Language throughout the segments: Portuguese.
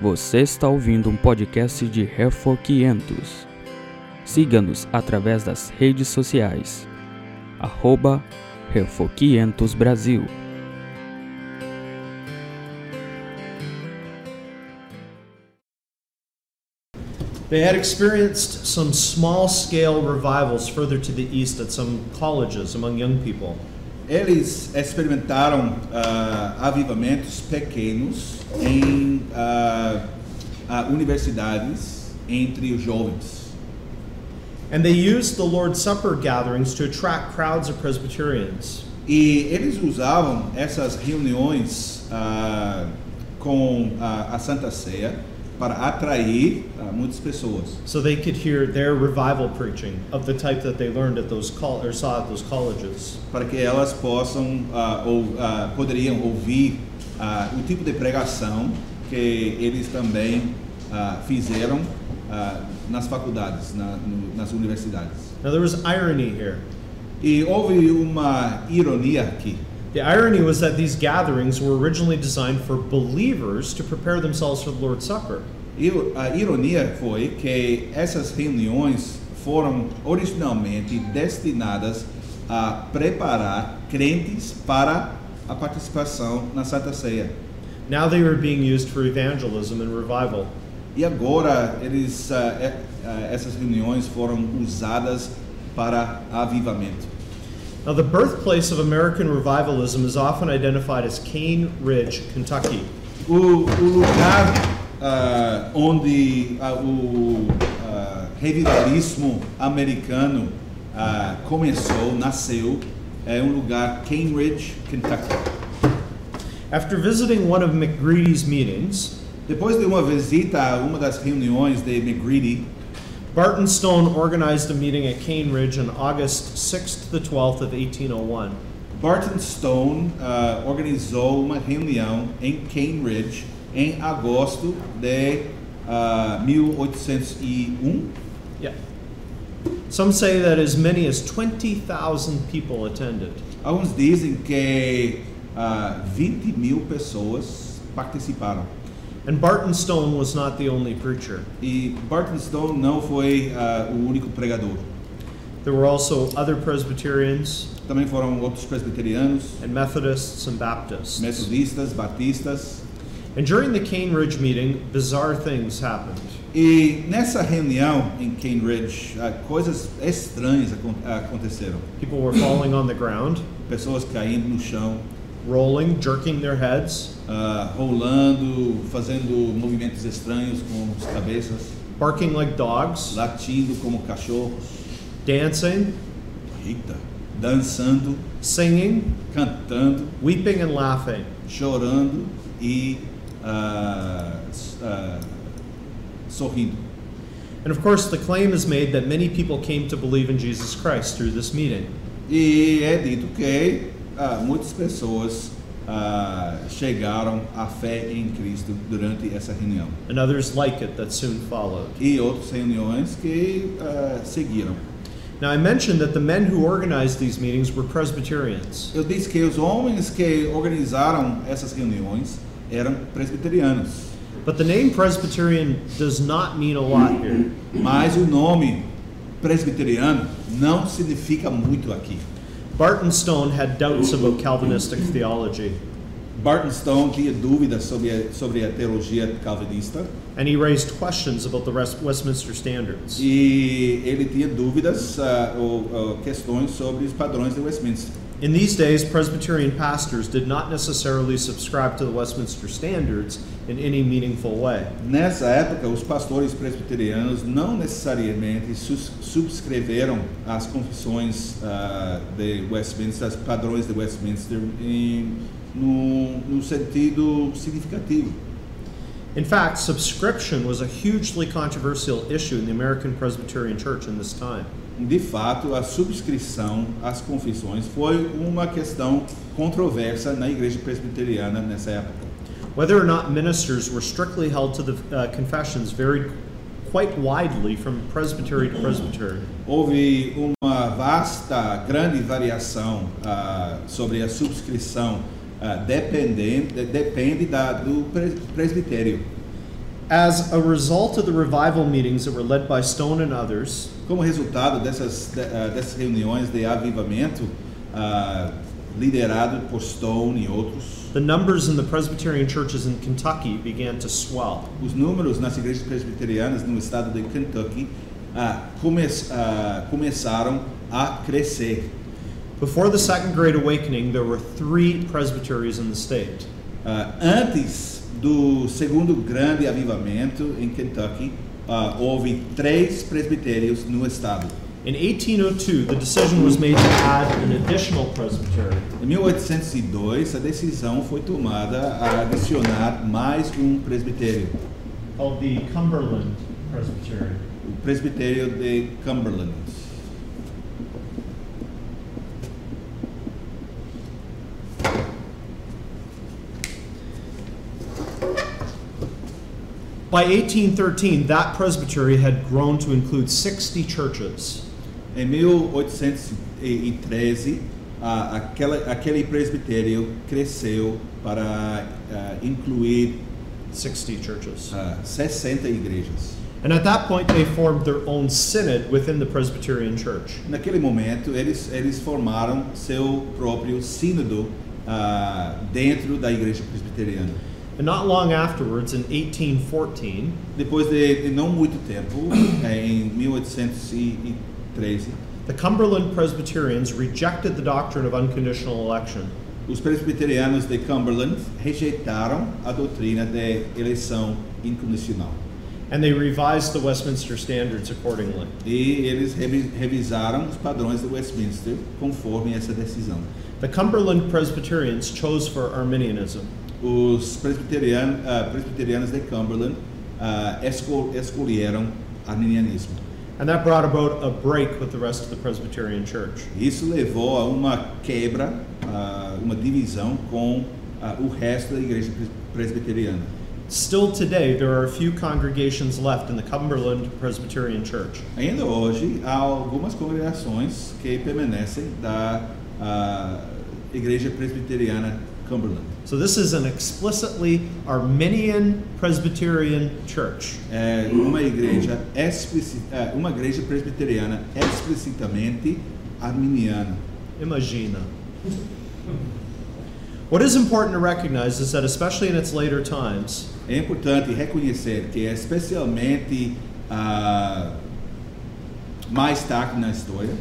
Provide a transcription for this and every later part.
Você está ouvindo um podcast de Refor 500. Siga-nos através das redes sociais. Arroba Refor 500 Brasil. They had experienced some small scale revivals further to the east at some colleges among young people. Eles experimentaram ah, avivamentos pequenos em ah, ah, universidades entre os jovens. And they used the Lord's Supper gatherings to attract crowds of Presbyterians. E eles usavam essas reuniões com a Santa Ceia para atrair ah, muitas pessoas. So they could hear their revival preaching of the type that they learned at those col- or saw at those colleges. para que elas possam ah, ou ah, poderiam ouvir o tipo de pregação que eles também fizeram nas faculdades, na- no- nas universidades. Now there was irony here. E houve uma ironia aqui. The irony was that these gatherings were originally designed for believers to prepare themselves for the Lord's Supper. E a ironia foi que essas reuniões foram originalmente destinadas a preparar crentes para a participação na Santa Ceia. Now they were being used for evangelism and revival. E agora eles, ah, essas reuniões foram usadas para avivamento. Now, the birthplace of American revivalism is often identified as Cane Ridge, Kentucky. O, o lugar ah, onde ah, o ah, revivalismo americano começou, nasceu, é um lugar Cambridge, Kentucky. After visiting one of McGreedy's meetings, Depois de uma visita a uma das reuniões de McGreedy, Barton Stone organized a meeting at Cane Ridge on August 6th to the 12th of 1801. Barton Stone ah, organizou uma reunião em Cambridge em agosto de ah, 1801. Yeah. Some say that as many as 20,000 people attended. Alguns dizem que ah, 20 mil pessoas participaram. And Barton Stone was not the only preacher. E Barton Stone não foi ah, o único pregador. There were also other Presbyterians Também foram outros presbiterianos, and Methodists and Baptists. metodistas, batistas. And during the Cane Ridge meeting, bizarre things happened. E nessa reunião em Cambridge, ah, coisas estranhas acon- aconteceram. People were falling on the ground, Pessoas caindo no chão, rolling, jerking their heads, ah, rolando, fazendo movimentos estranhos com as cabeças, barking like dogs, latindo como cachorros, dancing, eita, dançando, singing, cantando, weeping, and laughing. chorando e s- ah, sorrindo. And of course, the claim is made that many people came to believe in Jesus Christ through this meeting. E é dito que ah, muitas pessoas ah, chegaram à fé em Cristo durante essa reunião. and others like it that soon followed. E outras reuniões que ah, seguiram. Now, I mentioned that the men who organized these meetings were Presbyterians. Eu disse que os homens que organizaram essas reuniões eram presbiterianos. But the name Presbyterian does not mean a lot here. Mas o nome presbiteriano não significa muito aqui. Barton Stone had doubts about Calvinistic theology, Barton Stone tinha dúvidas sobre a, sobre a teologia calvinista and he raised questions about the West- Westminster Standards. e ele tinha dúvidas ah, ou, ou questões sobre os padrões de Westminster. In these days, Presbyterian pastors did not necessarily subscribe to the Westminster Standards in any meaningful way. Nessa época, os pastores presbiterianos não necessariamente subscreveram as confissões ah, de Westminster, os padrões de Westminster, em, no, no sentido significativo. In fact, subscription was a hugely controversial issue in the American Presbyterian Church in this time. De fato, a subscrição às confissões foi uma questão controversa na igreja presbiteriana nessa época. Whether or not ministers were strictly held to the uh, confessions varied quite widely from presbytery to presbytery. Houve uma vasta, grande variação ah, sobre a subscrição, ah, dependente, depende da, do pres- presbitério. As a result of the revival meetings that were led by Stone and others, Como resultado dessas, de- ah, dessas reuniões de avivamento, liderado por Stone e outros, the numbers in the Presbyterian churches in Kentucky began to swell. os números nas igrejas presbiterianas no estado de Kentucky ah, come- ah, começaram a crescer. Before the Second Great Awakening, there were three presbyteries in the state. Ah, antes do segundo grande avivamento em Kentucky, houve três presbitérios no estado. In 1802, the decision was made to add an additional presbytery. Em 1802, a decisão foi tomada a adicionar mais um presbitério, called the Cumberland Presbytery. o presbitério de Cumberland. By 1813, that presbytery had grown to include 60 churches. Em 1813, a, aquela, aquele presbitério cresceu para incluir 60 churches. 60 igrejas. And at that point, they formed their own synod within the Presbyterian Church. Naquele momento, eles eles formaram seu próprio sínodo uh, dentro da igreja presbiteriana. And not long afterwards, in 1814, depois de, de não muito tempo, em 1814 the Cumberland Presbyterians rejected the doctrine of unconditional election. Os presbiterianos de Cumberland rejeitaram a doutrina de eleição incondicional. And they revised the Westminster standards accordingly. E eles revisaram os padrões de Westminster conforme essa decisão. The Cumberland Presbyterians chose for Arminianism. Os presbiterianos, uh, ah, presbiterianos de Cumberland uh, escolheram arminianismo. And that brought about a break with the rest of the Presbyterian Church. Isso levou a uma quebra, ah, uma divisão com ah, o resto da igreja pres- presbiteriana. Still today, there are a few congregations left in the Cumberland Presbyterian Church. Ainda hoje, há algumas congregações que permanecem da ah, igreja presbiteriana Cumberland. So this is an explicitly Arminian Presbyterian church. É uma igreja explici- é, uma igreja presbiteriana explicitamente arminiana. Imagina. What is important to recognize is that, especially in its later times, É importante reconhecer que, especialmente ah, mais tarde na história,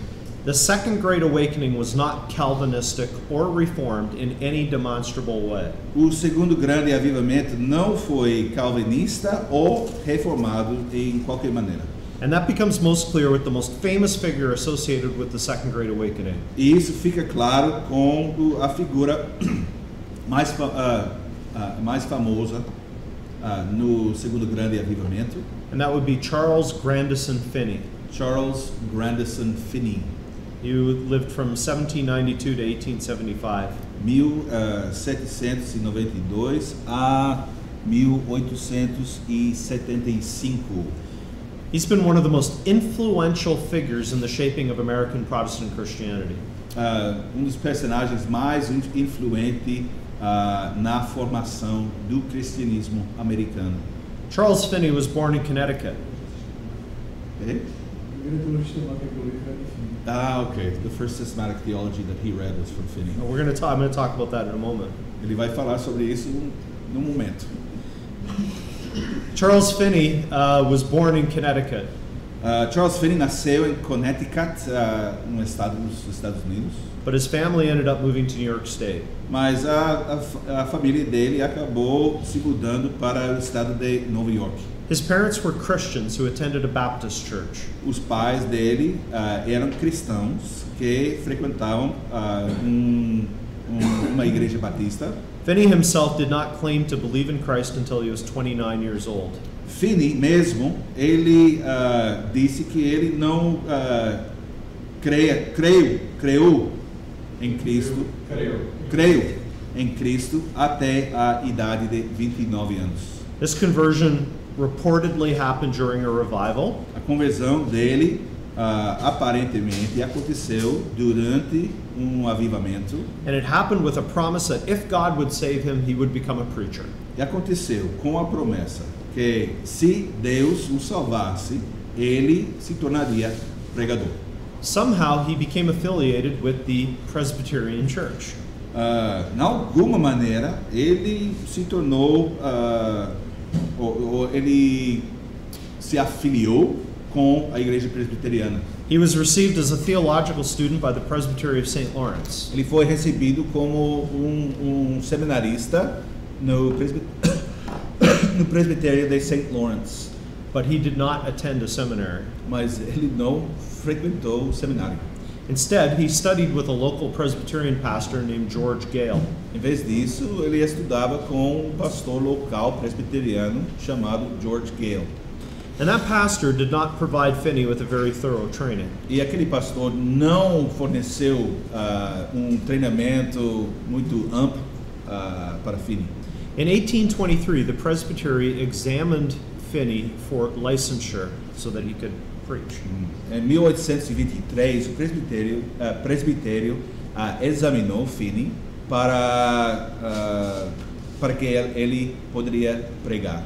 the Second Great Awakening was not Calvinistic or Reformed in any demonstrable way. o segundo grande avivamento não foi calvinista ou reformado em qualquer maneira. And that becomes most clear with the most famous figure associated with the Second Great Awakening. E isso fica claro com a figura mais, ah, ah, mais famosa ah, no segundo grande avivamento, And that would be Charles Grandison Finney. Charles Grandison Finney, He lived from 1792 to 1875. 1792 a 1875. He's been one of the most influential figures in the shaping of American Protestant Christianity. Um dos personagens mais in- influente ah, na formação do cristianismo americano. Charles Finney was born in Connecticut. Eh? Ah, okay. The first systematic theology that he read was from Finney. We're going to talk. I'm going to talk about that in a moment. Ele vai falar sobre isso no momento. Charles Finney uh, was born in Connecticut. Ah, Charles Finney nasceu em Connecticut, ah, no estado dos Estados Unidos, But his family ended up moving to New York State. mas a, a a família dele acabou se mudando para o estado de Nova York. His parents were Christians who attended a Baptist church. Os pais dele ah, eram cristãos que frequentavam ah, um- um- uma igreja batista. Finney himself did not claim to believe in Christ until he was 29 years old. Finney mesmo, ele ah, disse que ele não creia, creio, creu em Cristo, Creio. creio em Cristo até a idade de 29 anos. This conversion reportedly happened during a revival, A conversão dele ah, aparentemente aconteceu durante um avivamento and it happened with a promise that if God would save him, he would become a preacher. e aconteceu com a promessa que se Deus o salvasse, ele se tornaria pregador. Somehow he became affiliated with the Presbyterian Church. Ah, na alguma maneira, ele se tornou, ah, ou, ou ele se afiliou com a igreja presbiteriana. He was received as a theological student by the Presbytery of St. Lawrence. Ele foi recebido como um, um seminarista no, presbi- no presbitério de St. Lawrence, but he did not attend a seminary. mas ele não frequentou o seminário. Instead, he studied with a local Presbyterian pastor named George Gale. Em vez disso, ele estudava com um pastor local presbiteriano chamado George Gale. And that pastor did not provide Finney with a very thorough training. E aquele pastor não forneceu ah, um treinamento muito amplo ah, para Finney. In 1823, the Presbytery examined Finney for licensure so that he could preach. Em 1823, o presbitério, ah, presbitério ah, examinou Finney para, ah, para que ele poderia pregar.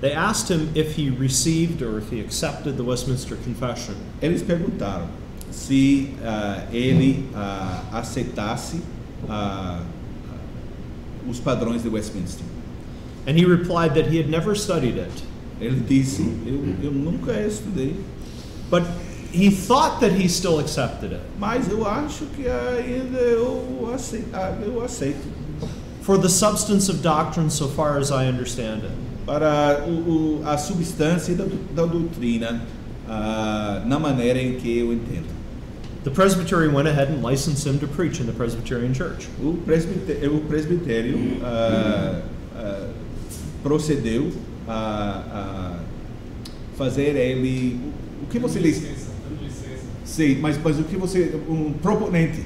They asked him if he received or if he accepted the Westminster Confession. Eles perguntaram se ah, ele ah, aceitasse os padrões de Westminster. And he replied that he had never studied it, Ele disse: Eu, eu nunca estudei, but he thought that he still accepted it. mas eu acho que ainda eu aceito. Eu aceito. For the substance of doctrine, so far as I understand it. Para o, o- a substância da, da doutrina, ah, na maneira em que eu entendo. The Presbytery went ahead and licensed him to preach in the Presbyterian Church. O presbitério, o presbitério ah, ah, procedeu a, a fazer ele. O que você diz? Sim, mas, mas o que você. Um proponente.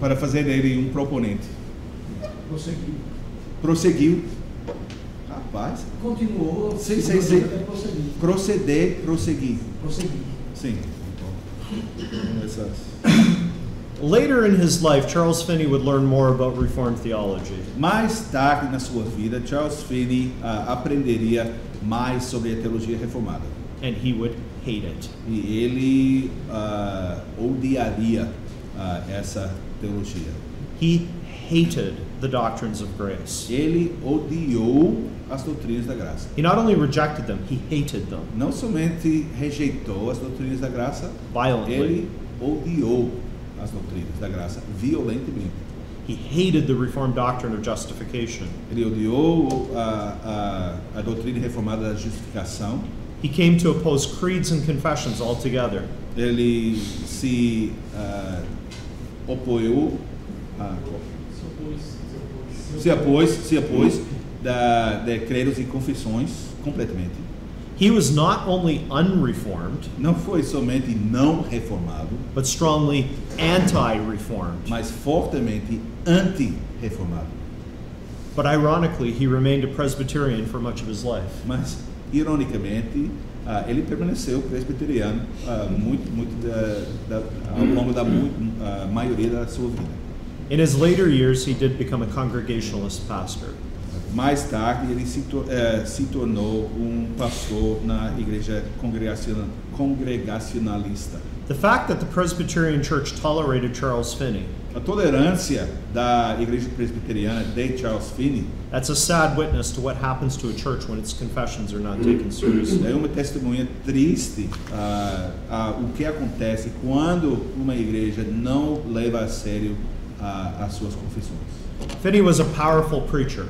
Para fazer ele um proponente. Prosseguiu. Prosseguiu. Rapaz. Continuou. Sim, sim, sim. Proceder, prosseguir. Prosseguir. Sim. Later in his life, Charles Finney would learn more about Reformed theology. Mais tarde na sua vida, Charles Finney ah, aprenderia mais sobre a teologia reformada. and he would hate it. E ele ah, odiaria ah, essa teologia. He hated the doctrines of grace. Ele odiou as doutrinas da graça. He not only rejected them, he hated them Não somente rejeitou as doutrinas da graça, violently. ele odiou as doutrinas da graça violentamente. He hated the Reformed doctrine of justification. Ele odiou a, a, a doutrina reformada da justificação. He came to oppose creeds and confessions altogether. Ele se ah, opoiu, ah, se opôs, se opôs da, de credos e confissões completamente. He was not only unreformed, Não foi somente não reformado, but strongly anti reformed. mas fortemente anti-reformado. But ironically, he remained a Presbyterian for much of his life. Mas, ironicamente, ah, ele permaneceu presbiteriano ah, muito, muito da, da, ao longo da mu- ah, maioria da sua vida. In his later years, he did become a Congregationalist pastor. Mais tarde, ele se, tor- eh, se tornou um pastor na igreja congregaciona- congregacionalista. The fact that the Presbyterian Church tolerated Charles Finney, A tolerância da igreja presbiteriana de Charles Finney that's a sad witness to what happens to a church when its confessions are not taken seriously. é uma testemunha triste ah, a o que acontece quando uma igreja não leva a sério ah, as suas confissões. Finney was a powerful preacher.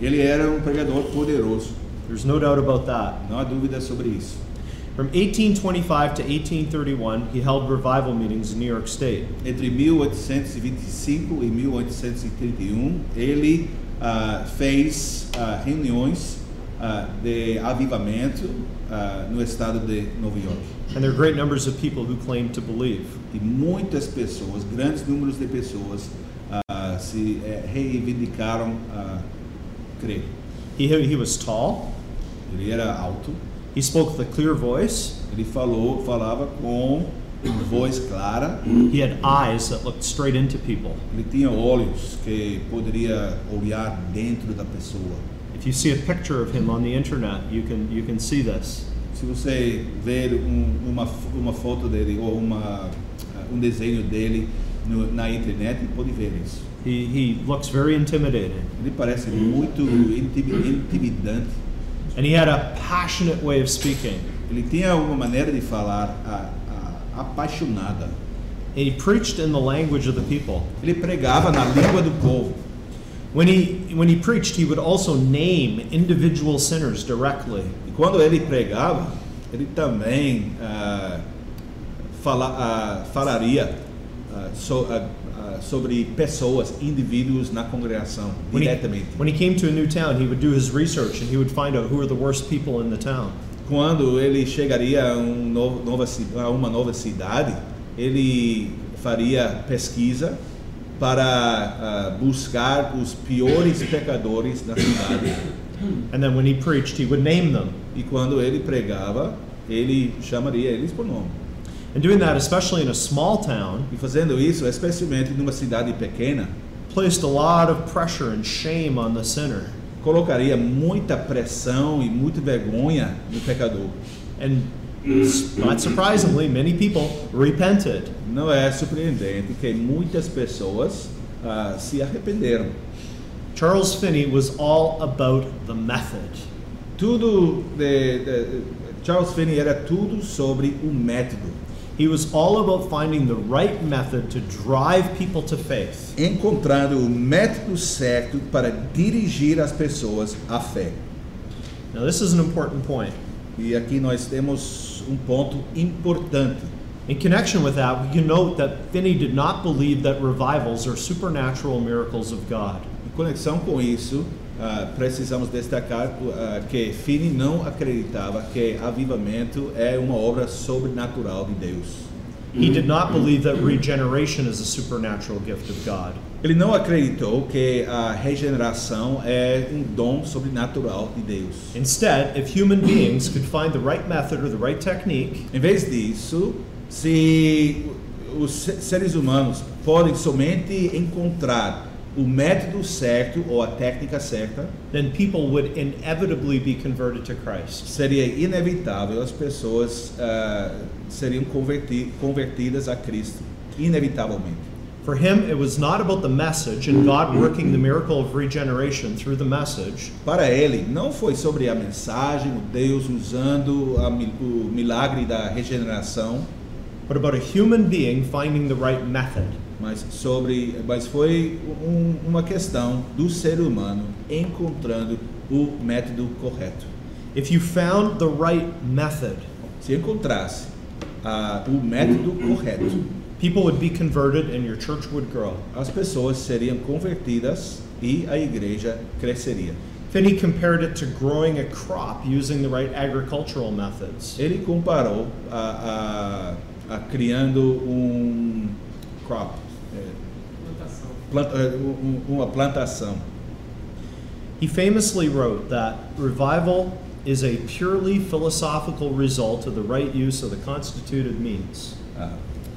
Ele era um pregador poderoso, There's no doubt about that. não há dúvida sobre isso. From 1825 to 1831, he held revival meetings in New York State. Entre 1825 e 1831, ele ah, fez ah, reuniões ah, de avivamento no estado de Nova York. And there are great numbers of people who claimed to believe. E muitas pessoas, grandes números de pessoas, se eh, reivindicaram a crer. He, he was tall, Ele era alto, he spoke with a clear voice, ele falou, falava com voz clara, he had eyes that looked straight into people. ele tinha olhos que poderia olhar dentro da pessoa. If you see a picture of him on the internet, you can you can see this. Se você ver um, uma, uma foto dele ou uma, um desenho dele no, na internet, pode ver isso. He he looks very intimidating, Ele parece muito intimi- intimidante. And he had a passionate way of speaking. Ele tinha uma maneira de falar a- a- apaixonada. And he preached in the language of the people. Ele pregava na língua do povo. When he when he preached, he would also name individual sinners directly. E quando ele pregava, ele também ah, fala- ah, falaria ah, so- sobre pessoas, indivíduos na congregação, When he, diretamente. when he came to a new town, he would do his research and he would find out who are the worst people in the town. Quando ele chegaria a, um novo- nova a uma nova cidade, ele faria pesquisa para ah, buscar os piores pecadores da cidade. And then when he preached, he would name them. E quando ele pregava, ele chamaria eles por nome. And doing that, especially in a small town, E fazendo isso, especialmente numa cidade pequena, placed a lot of pressure and shame on the sinner. colocaria muita pressão e muita vergonha no pecador. And not surprisingly, many people repented. Não é surpreendente que muitas pessoas ah, se arrependeram. Charles Finney was all about the method. Tudo de, de- Charles Finney era tudo sobre o método, He was all about finding the right method to drive people to faith. encontrando o método certo para dirigir as pessoas à fé. Now, this is an important point. E aqui nós temos um ponto importante. In connection with that, we can note that Finney did not believe that revivals are supernatural miracles of God. Em conexão com isso, ah, precisamos destacar ah, que Finney não acreditava que avivamento é uma obra sobrenatural de Deus. He did not believe that regeneration is a supernatural gift of God. Ele não acreditou que a regeneração é um dom sobrenatural de Deus. Instead, if human beings could find the right method or the right technique, Em vez disso, se os se- seres humanos podem somente encontrar o método certo ou a técnica certa, then people would inevitably be converted to Christ. seria inevitável as pessoas ah, seriam converti- convertidas a Cristo, inevitavelmente. For him, it was not about the message and God working the miracle of regeneration through the message, Para ele, não foi sobre a mensagem, o Deus usando a o milagre da regeneração, but about a human being finding the right method. Mas sobre, mas foi um- uma questão do ser humano encontrando o método correto. If you found the right method, Se encontrasse ah, o método correto, people would be converted and your church would grow. as pessoas seriam convertidas e a igreja cresceria. Finney compared it to growing a crop using the right agricultural methods. Ele comparou a, a, a criando um crop, é, planta- é, um- um- uma plantação. He famously wrote that revival is a purely philosophical result of the right use of the constituted means. Ah,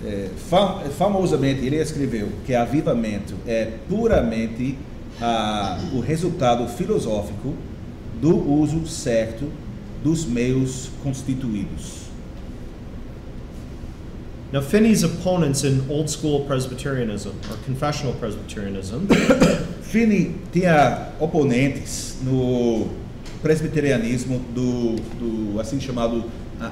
é, fam- famosamente, ele escreveu que avivamento é puramente ah, o resultado filosófico do uso certo dos meios constituídos. Now, Finney's opponents in old school Presbyterianism or confessional Presbyterianism Finney tinha oponentes no presbiterianismo do, do assim chamado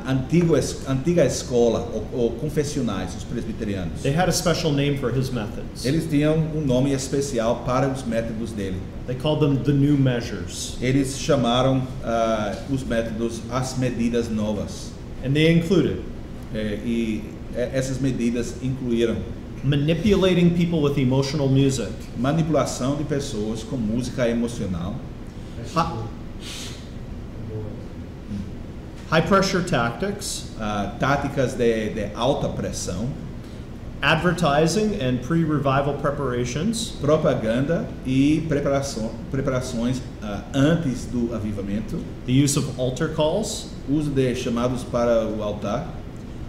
antigo, antiga escola ou, ou confessionais, os presbiterianos. they had a special name for his methods. Eles tinham um nome especial para os métodos dele. They called them the new measures, Eles chamaram ah, os métodos as medidas novas. and they included É, e essas medidas incluíram manipulating people with emotional music, manipulação de pessoas com música emocional, hi- high pressure tactics, ah, táticas de, de alta pressão, advertising and pre revival preparations, propaganda e preparação, preparações ah, antes do avivamento, the use of altar calls, uso de chamados para o altar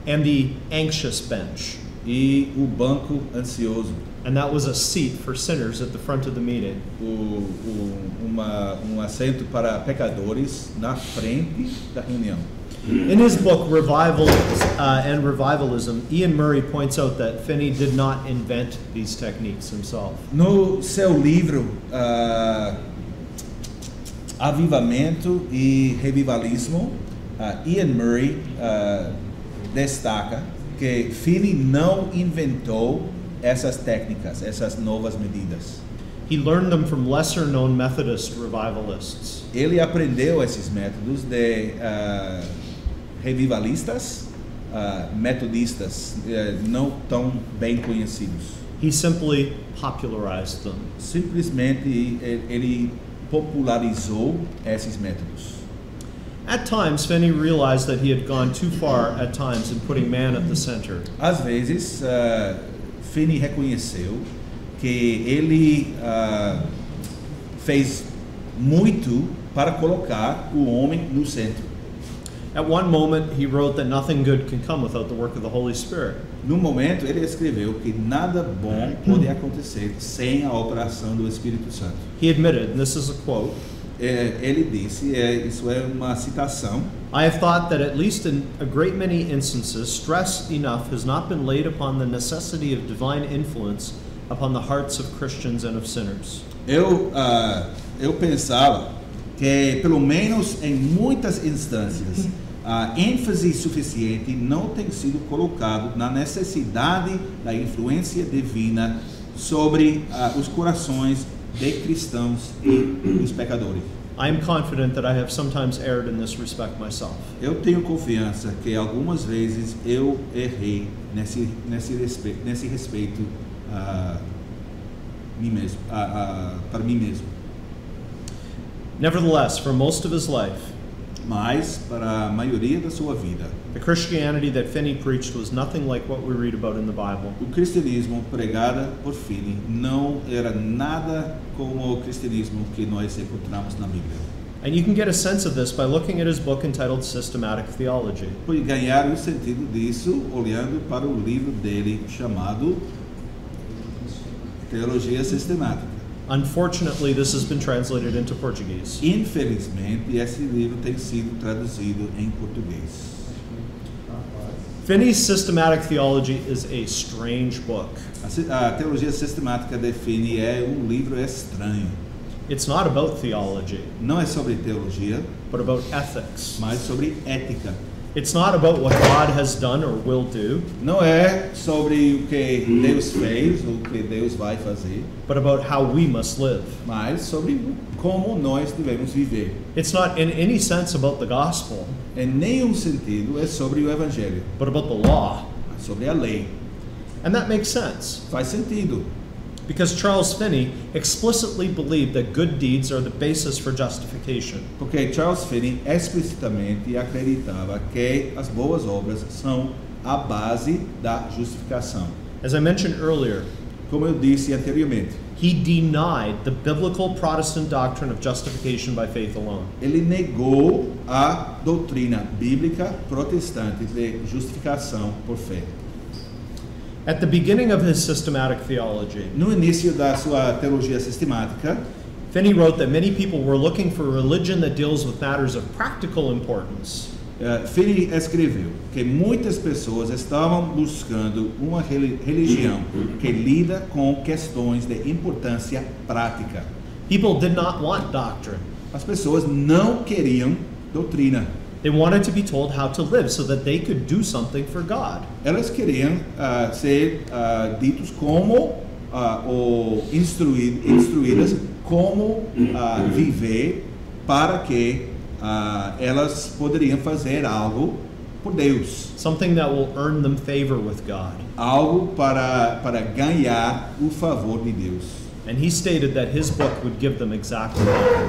and the anxious bench. e o banco ansioso, and that was a seat for sinners at the front of the meeting. o, o, uma, um assento para pecadores na frente da reunião. In his book, Revival uh, and Revivalism, Ian Murray points out that Finney did not invent these techniques himself. No seu livro ah, Avivamento e Revivalismo, ah, Ian Murray ah, destaca que Finney não inventou essas técnicas, essas novas medidas. He learned them from lesser known Methodist revivalists. Ele aprendeu esses métodos de ah, revivalistas, ah, metodistas eh, não tão bem conhecidos. He simply popularized them. Simplesmente ele- ele popularizou esses métodos. At times, Finney realized that he had gone too far at times in putting man at the center. Às vezes, ah, Finney reconheceu que ele ah, fez muito para colocar o homem no centro. At one moment, he wrote that nothing good can come without the work of the Holy Spirit. No momento, ele escreveu que nada bom pode acontecer sem a operação do Espírito Santo. He admitted, and this is a quote É, ele disse, é, isso é uma citação, I have thought that at least in a great many instances, stress enough has not been laid upon the necessity of divine influence upon the hearts of Christians and of sinners. Eu, ah, eu pensava que, pelo menos em muitas instâncias, a ênfase suficiente não tem sido colocado na necessidade da influência divina sobre ah, os corações de cristãos e os pecadores. I am confident that I have sometimes erred in this respect myself. Eu tenho confiança que algumas vezes eu errei nesse, nesse, respeito, nesse respeito a mim mesmo, a- a- para mim mesmo. Nevertheless, for most of his life, Mas, para a maioria da sua vida, the Christianity that Finney preached was nothing like what we read about in the Bible. o cristianismo pregado por Finney não era nada como o cristianismo que nós encontramos na Bíblia. And you can get a sense of this by looking at his book entitled Systematic Theology. Foi ganhar o sentido disso olhando para o livro dele chamado Teologia Sistemática. Unfortunately, this has been translated into Portuguese. Infelizmente, esse livro tem sido traduzido em português. Finney's Systematic Theology is a strange book. A, a Teologia Sistemática de Finney é um livro estranho. It's not about theology, Não é sobre teologia, but about ethics. mas sobre ética. It's not about what God has done or will do, Não é sobre o que Deus fez ou o que Deus vai fazer, but about how we must live. mas sobre como nós devemos viver. It's not in any sense about the gospel, Em nenhum sentido é sobre o Evangelho, but about the law. sobre a lei. And that makes sense Faz sentido, because Charles Finney explicitly believed that good deeds are the basis for justification. porque Charles Finney explicitamente acreditava que as boas obras são a base da justificação. As I mentioned earlier, Como eu disse anteriormente, he denied the biblical Protestant doctrine of justification by faith alone. ele negou a doutrina bíblica protestante de justificação por fé. At the beginning of his systematic theology, No início da sua teologia sistemática, Finney wrote that many people were looking for a religion that deals with matters of practical importance. eh, Finney escreveu que muitas pessoas estavam buscando uma reli- religião que lida com questões de importância prática. People did not want doctrine. As pessoas não queriam doutrina. They wanted to be told how to live so that they could do something for God. Elas queriam ah, ser ah, ditos como ah, ou instruí- instruídas como ah, viver para que elas poderiam fazer algo por Deus, Something that will earn them favor with God. algo para para ganhar o favor de Deus. And he stated that his book would give them exactly.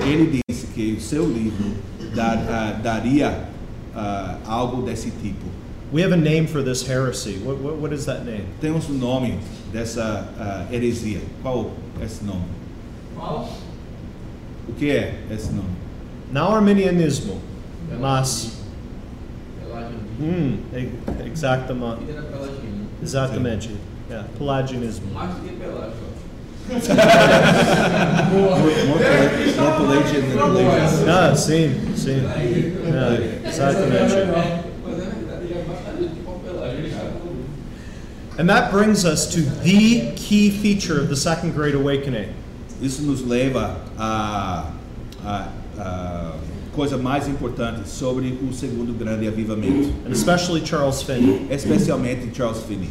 Ele disse que o seu livro dar- ah, daria ah, algo desse tipo. We have a name for this heresy. What, what, what is that name? Temos o nome dessa ah, heresia. Qual é esse nome? Qual? O que é esse nome? Now Arminianismo. Mas, Pelagianismo. hum, e- da Pelagianismo. Exatamente. Yeah, Pelagianismo. Mais do que pelágico. More, more, more Pelagian than Pelagian. Ah, sim, sim. Yeah, exatamente. Mas é verdade, ele é bastante de pão pelágico, cara. And that brings us to the key feature of the Second Great Awakening. Isso nos leva a, a, a coisa mais importante sobre o segundo grande avivamento, and especially Charles Finney. especialmente Charles Finney.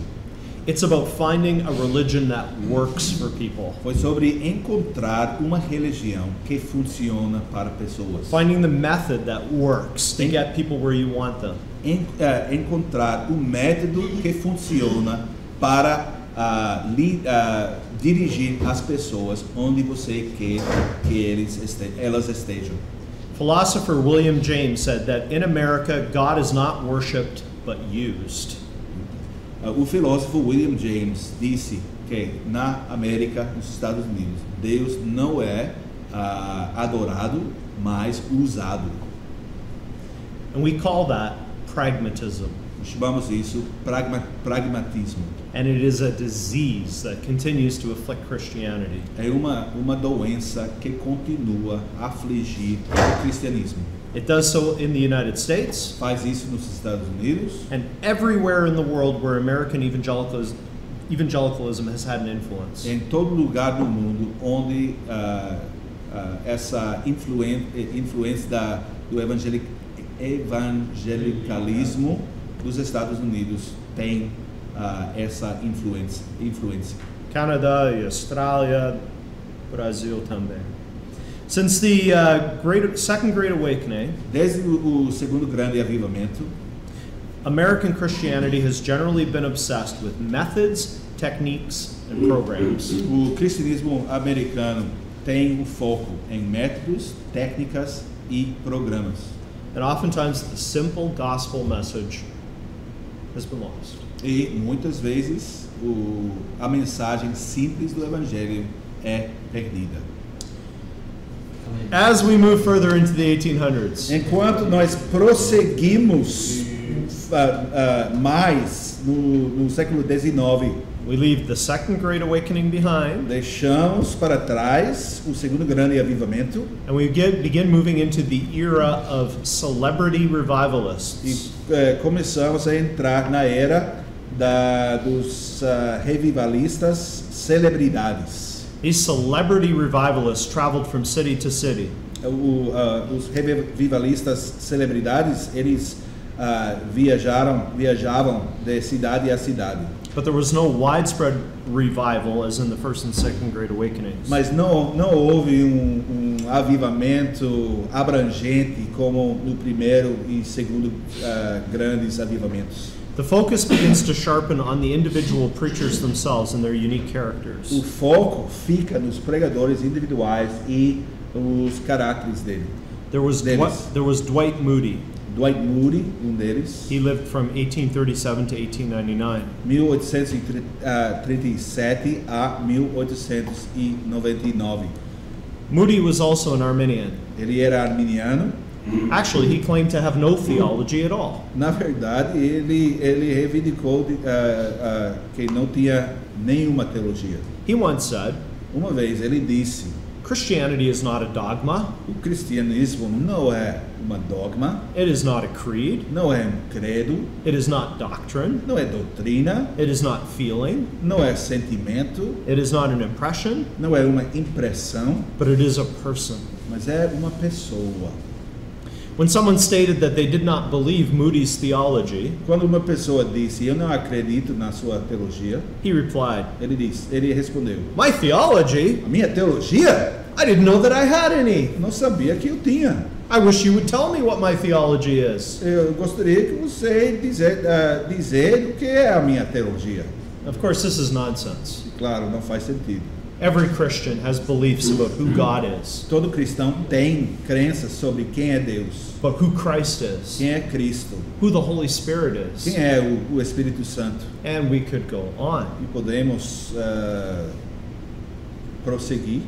It's about finding a religion that works for people, Foi sobre encontrar uma religião que funciona para pessoas. finding the method that works to get people where you want them. En- eh, encontrar o método que funciona para li- ah, dirigir as pessoas onde você quer que eles este- elas estejam. Philosopher William James said that in America, God is not worshipped but used. Ah, o filósofo William James disse que na América, nos Estados Unidos, Deus não é ah, adorado, mas usado. And we call that pragmatism. Chamamos isso pragma- pragmatismo. And it is a disease that continues to afflict Christianity. É uma, uma doença que continua a afligir o cristianismo. It does so in the United States Faz isso nos Estados Unidos and everywhere in the world where American evangelicalism, evangelicalism has had an influence. em todo lugar do mundo onde ah, ah, essa influência da, do evangeli- evangelicalismo dos Estados Unidos tem ah, essa influência. influência. Canadá e Austrália, Brasil também. Since the uh, great, Second Great Awakening, Desde o, o segundo grande avivamento, American Christianity has generally been obsessed with methods, techniques, and programs. o cristianismo americano tem o foco em métodos, técnicas e programas. And oftentimes the simple gospel message has been lost. E muitas vezes o, a mensagem simples do evangelho é perdida. As we move further into the 1800s, Enquanto nós prosseguimos ah, ah, mais no, no século XIX, we leave the Second Great Awakening behind deixamos para trás o segundo grande avivamento and we get, begin moving into the era of celebrity e revivalists. eh, começamos a entrar na era da, dos ah, revivalistas celebridades. These celebrity revivalists traveled from city to city. O, ah, os revivalistas celebridades eles ah, viajaram viajavam de cidade a cidade But there was no widespread revival as in the First and Second Great Awakenings. mas não não houve um, um avivamento abrangente como no primeiro e segundo ah, grandes avivamentos The focus begins to sharpen on the individual preachers themselves and their unique o characters. foco fica nos pregadores individuais e os caracteres dele There was. Dwight, there was Dwight Moody. Dwight Moody um deles He lived from 1837 to 1899. 1837 a 1899 Moody was also an Arminian. ele era arminiano Actually, he claimed to have no theology at all. Na verdade, ele, ele reivindicou de, ah, ah, que não tinha nenhuma teologia. He once said, Uma vez ele disse: Christianity is not a dogma, o cristianismo não é uma dogma, it is not a creed, não é um credo, it is not doctrine, não é doutrina, it is not feeling, não é sentimento, it is not an impression, não é uma impressão, but it is a person. mas é uma pessoa. When someone stated that they did not believe Moody's theology, Quando uma pessoa disse: Eu não acredito na sua teologia, he replied, ele disse, ele respondeu: My theology? A minha teologia? I didn't know that I had any. Eu não sabia que eu tinha. I wish you would tell me what my theology is. Eu gostaria que você dizer, ah, dizer o que é a minha teologia. Of course, this is nonsense. E, Claro, não faz sentido. Every Christian has beliefs about who God is, Todo cristão tem crenças sobre quem é Deus, but who Christ is, quem é Cristo, who the Holy Spirit is, quem é o, o Espírito Santo. and we could go on. E podemos ah, prosseguir,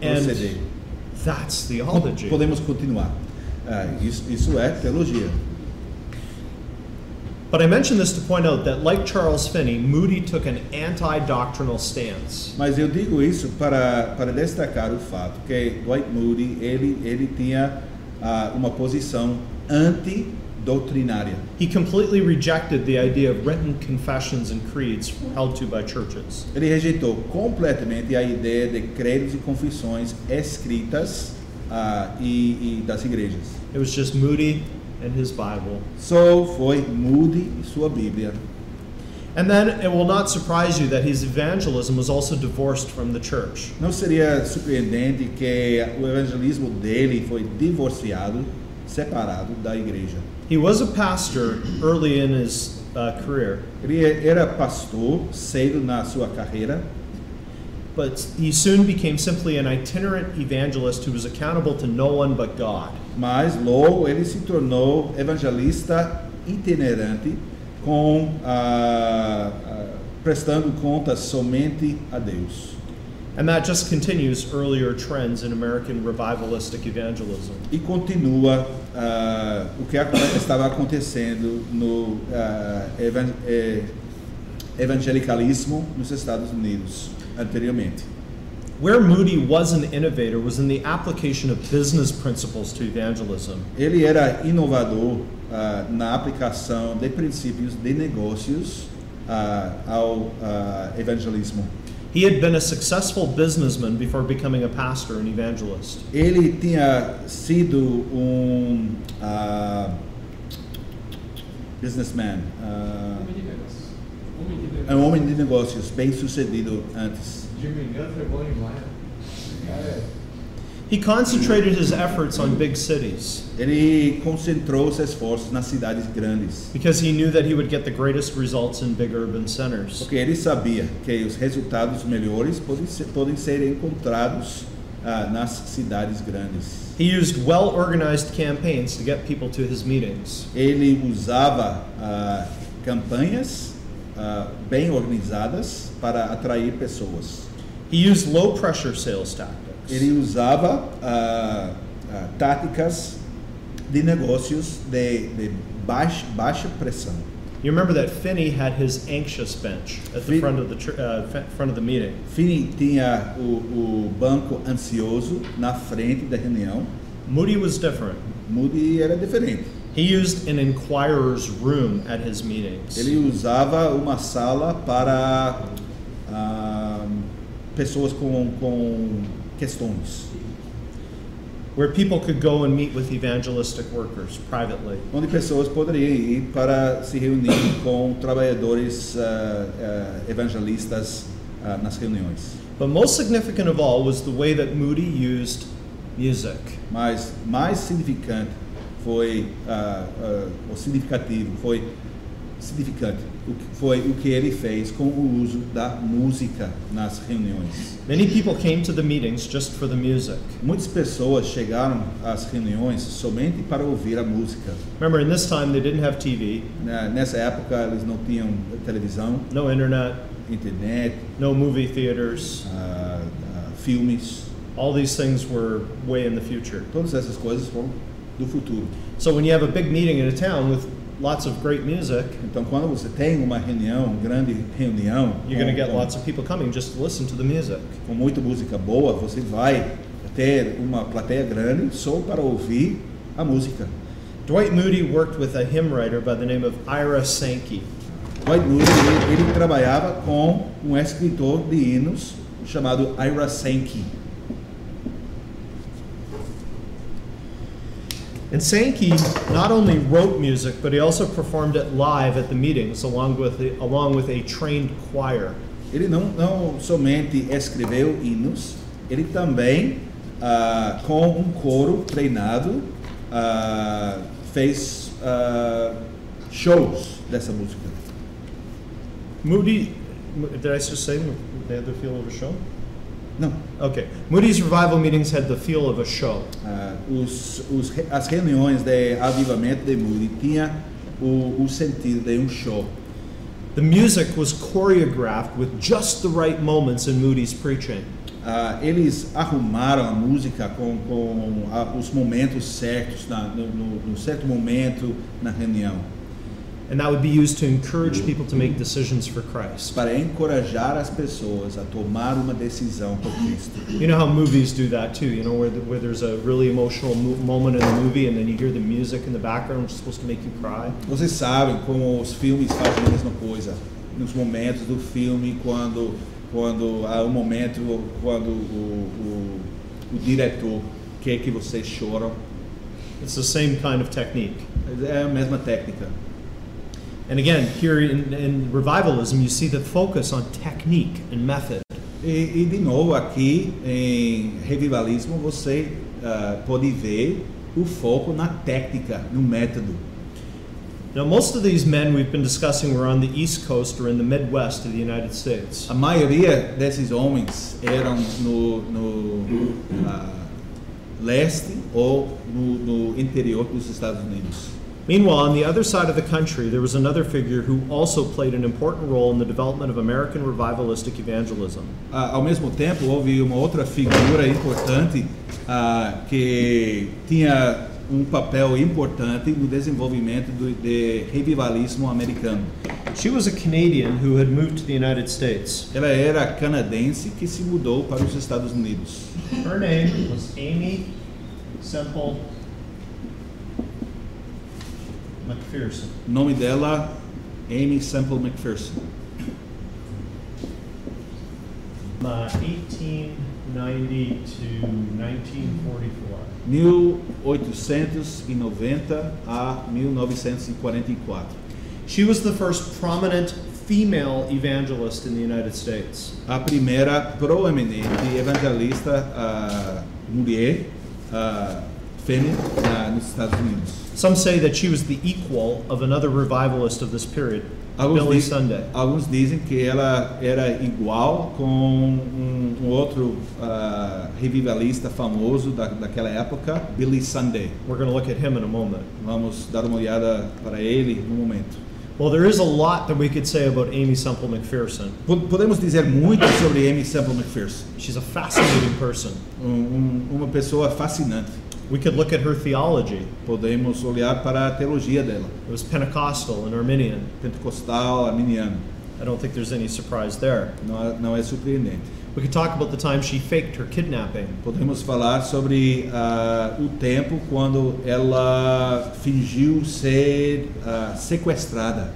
And proceder. that's theology. Podemos continuar. Ah, isso, isso é teologia. But I mention this to point out that, like Charles Finney, Moody took an anti doctrinal stance. Mas eu digo isso para, para destacar o fato que Dwight Moody ele, ele tinha ah, uma posição antidoutrinária. He completely rejected the idea of written confessions and creeds held to by churches. Ele rejeitou completamente a ideia de credos e confissões escritas ah, e, e das igrejas. It was just Moody and his Bible. Só foi Moody e sua Bíblia. And then it will not surprise you that his evangelism was also divorced from the church. Não seria surpreendente que o evangelismo dele foi divorciado, separado da igreja. He was a pastor early in his uh, career, Ele era pastor cedo na sua carreira, but he soon became simply an itinerant evangelist who was accountable to no one but God. Mas logo ele se tornou evangelista itinerante, com ah, ah, prestando contas somente a Deus. And that just continues earlier trends in American revivalistic evangelism. E continua ah, o que estava acontecendo no evan- eh, evangelicalismo nos Estados Unidos anteriormente. Where Moody was an innovator was in the application of business principles to evangelism. Ele era inovador ah, na aplicação de princípios de negócios ah, ao ah, evangelismo. He had been a successful businessman before becoming a pastor and evangelist. Ele tinha sido um businessman, Homem de negócio. Homem de negócio. é um homem de negócios bem sucedido antes. É. He concentrated his efforts on big cities Ele concentrou seus esforços nas cidades grandes, because he knew that he would get the greatest results in big urban centers. porque ele sabia que os resultados melhores podem ser, podem ser encontrados ah, nas cidades grandes. He used well organized campaigns to get people to his meetings. Ele usava ah, campanhas ah, bem organizadas para atrair pessoas. He used low pressure sales tactics. Ele usava ah, ah, táticas de negócios de, de baixa, baixa pressão. You remember that Finney had his anxious bench at the front of the uh, front of the meeting. Finney tinha o, o banco ansioso na frente da reunião. Moody was different. Moody era diferente. He used an inquirer's room at his meetings. Ele usava uma sala para ah, pessoas com, com questões, where people could go and meet with evangelistic workers privately. onde pessoas poderiam ir para se reunir com trabalhadores ah, ah, evangelistas ah, nas reuniões. But most significant of all was the way that Moody used music. Mas mais significante foi ah, ah, o significativo foi significante o que foi o que ele fez com o uso da música nas reuniões. Many people came to the meetings just for the music. Muitas pessoas chegaram às reuniões somente para ouvir a música. Remember, in this time, they didn't have TV, Nessa época eles não tinham televisão, no internet, internet, no movie theaters. ah, ah, filmes, All these things were way in the future. todas essas coisas foram do futuro. So when you have a big meeting in a town with lots of great music, Então, quando você tem uma reunião, grande reunião, you're going to get com- lots of people coming just to listen to the music. com muita música boa, você vai ter uma plateia grande só para ouvir a música. Dwight Moody worked with a hymn writer by the name of Ira Sankey. Dwight Moody, ele, ele trabalhava com um escritor de hinos chamado Ira Sankey. And Sankey not only wrote music, but he also performed it live at the meetings along with, the, along with a trained choir. Ele não, não somente escreveu hinos, ele também, ah, com um coro treinado, ah, fez ah, shows dessa música. Moody, did I just say they had the feel of a show? Não, Okay. Moody's revival meetings had the feel of a show. ah, os, os, as reuniões de avivamento de Moody tinha o, o sentido de um show. The music was choreographed with just the right moments in Moody's preaching. Ah, eles arrumaram a música com, com ah, os momentos certos, na, no, no- no certo momento na reunião. And that would be used to encourage people to make decisions for Christ. para encorajar as pessoas a tomar uma decisão por Cristo. You know how movies do that too, you know, where, the, where there's a really emotional mo- moment in the movie and then you hear the music in the background which is supposed to make you cry? Vocês sabem como os filmes fazem a mesma coisa. Nos momentos do filme, quando, quando há um momento quando o, o, o diretor quer que vocês choram, It's the same kind of technique. é a mesma técnica. And again, here in, in revivalism, you see the focus on technique and method. E, e, de novo, aqui em revivalismo, você ah, pode ver o foco na técnica, no método. Now, most of these men we've been discussing were on the East Coast or in the Midwest of the United States. A maioria desses homens eram no, no ah, leste ou no, no interior dos Estados Unidos. Meanwhile, on the other side of the country, there was another figure who also played an important role in the development of American revivalistic evangelism. Ah, ao mesmo tempo, houve uma outra figura importante ah, que tinha um papel importante no desenvolvimento do de revivalismo americano. She was a Canadian who had moved to the United States. Ela era canadense que se mudou para os Estados Unidos. Her name was Amy Semple McPherson. O nome dela, Amy Semple McPherson. Uh, 1890 to 1944. 1890 a 1944. She was the first prominent female evangelist in the United States. A primeira proeminente evangelista ah, mulher ah, fêmea ah, nos Estados Unidos. Some say that she was the equal of another revivalist of this period, Alguns, Billy diz- Sunday. alguns dizem que ela era igual com um, um outro ah, revivalista famoso da, daquela época, Billy Sunday. We're going to look at him in a moment. Vamos dar uma olhada para ele no momento. Well, there is a lot that we could say about Amy Semple McPherson. Po- Podemos dizer muito sobre Amy Semple McPherson, She's a fascinating person. um, um, uma pessoa fascinante. We could look at her theology. Podemos olhar para a teologia dela, It was Pentecostal and Arminian. pentecostal, arminiano. I don't think there's any surprise there. Não não é surpreendente. We could talk about the time she faked her kidnapping. Podemos falar sobre ah, o tempo quando ela fingiu ser ah, sequestrada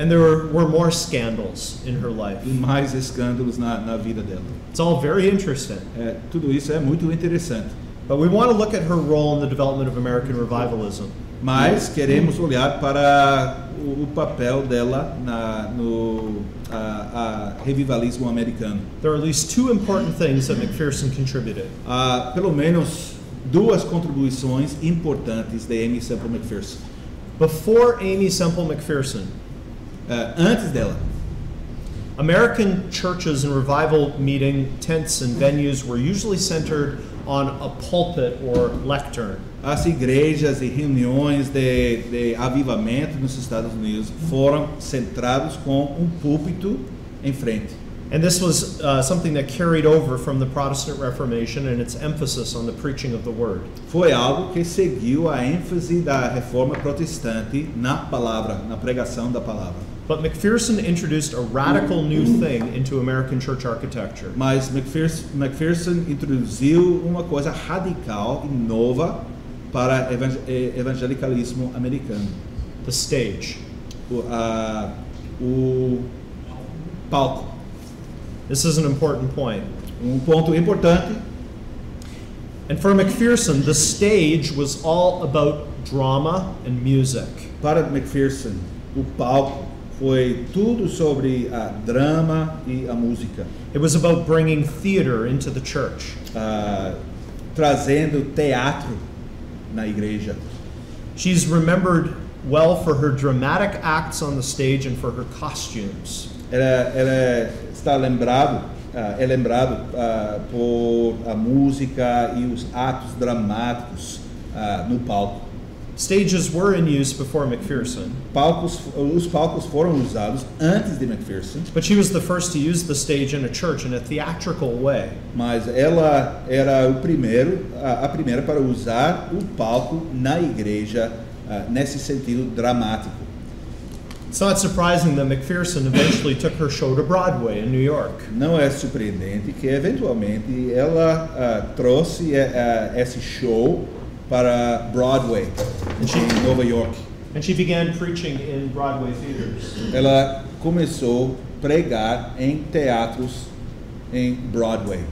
And there were, were more scandals in her life. e mais escândalos na, na vida dela. It's all very interesting. É, tudo isso é muito interessante. But we want to look at her role in the development of American revivalism. Mas queremos olhar para o, papel dela na, no a, a revivalismo americano. There are at least two important things that McPherson contributed. Há pelo menos duas contribuições importantes de Amy Semple McPherson. Before Amy Semple McPherson, Ah, antes dela, American churches and revival meeting tents and venues were usually centered on a pulpit or lectern. as igrejas e reuniões de, de avivamento nos Estados Unidos foram centrados com um púlpito em frente. And this was uh, something that carried over from the Protestant Reformation and its emphasis on the preaching of the word. Foi algo que seguiu a ênfase da reforma protestante na palavra, na pregação da palavra. But McPherson introduced a radical new thing into American church architecture. Mas McPherson, McPherson introduziu uma coisa radical e nova para evang- eh, evangelicalismo americano. The stage. O, a- o palco. This is an important point. Um ponto importante And for McPherson, the stage was all about drama and music. para McPherson, o palco foi tudo sobre a drama e a música, It was about bringing theater into the church. ah, trazendo teatro na igreja. She's remembered well for her dramatic acts on the stage and for her costumes. Ela, ela está lembrado, ah, é lembrado ah, por a música e os atos dramáticos no palco. Stages were in use before McPherson, Palcos, os palcos foram usados antes de McPherson, but she was the first to use the stage in a church in a theatrical way. mas ela era o primeiro, a, a primeira para usar o palco na igreja ah, nesse sentido dramático. It's not surprising that McPherson eventually took her show to Broadway in New York. Não é surpreendente que eventualmente ela ah, trouxe ah, esse show para Broadway em Nova York. And she began preaching in Broadway theaters. Ela começou a pregar em teatros em Broadway.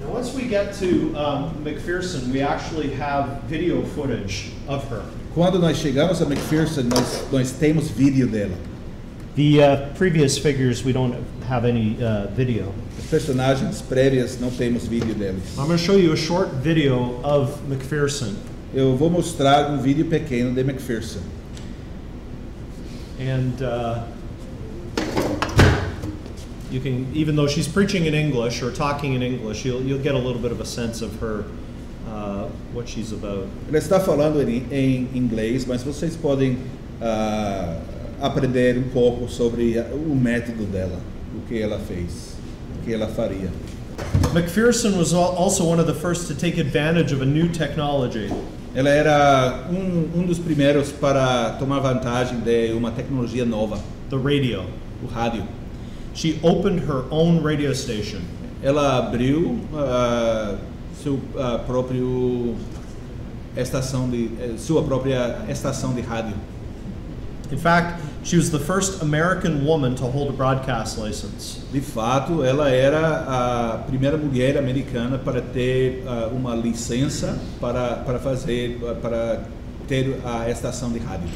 Now, once we get to um, McPherson, we actually have video footage of her. Quando nós chegamos a McPherson, nós, nós temos vídeo dela. The uh, previous figures, we don't have any uh, video. Personagens prévias não temos vídeo deles. I'm going to show you a short video of McPherson. Eu vou mostrar um vídeo pequeno de McPherson. And uh, you can, even though she's preaching in English or talking in English, you'll, you'll get a little bit of a sense of her, uh, what she's about. Ela está falando em, em inglês, mas vocês podem ah, aprender um pouco sobre a- o método dela, que ela fez, que ela faria. McPherson was al- also one of the first to take advantage of a new technology. Ela era um, um dos primeiros para tomar vantagem de uma tecnologia nova, the radio. o rádio. She opened her own radio station. Ela abriu ah, seu ah, próprio estação de eh, sua própria estação de rádio. In fact, she was the first American woman to hold a broadcast license. De fato, ela era a primeira mulher americana para ter ah, uma licença para, para fazer para ter a estação de rádio.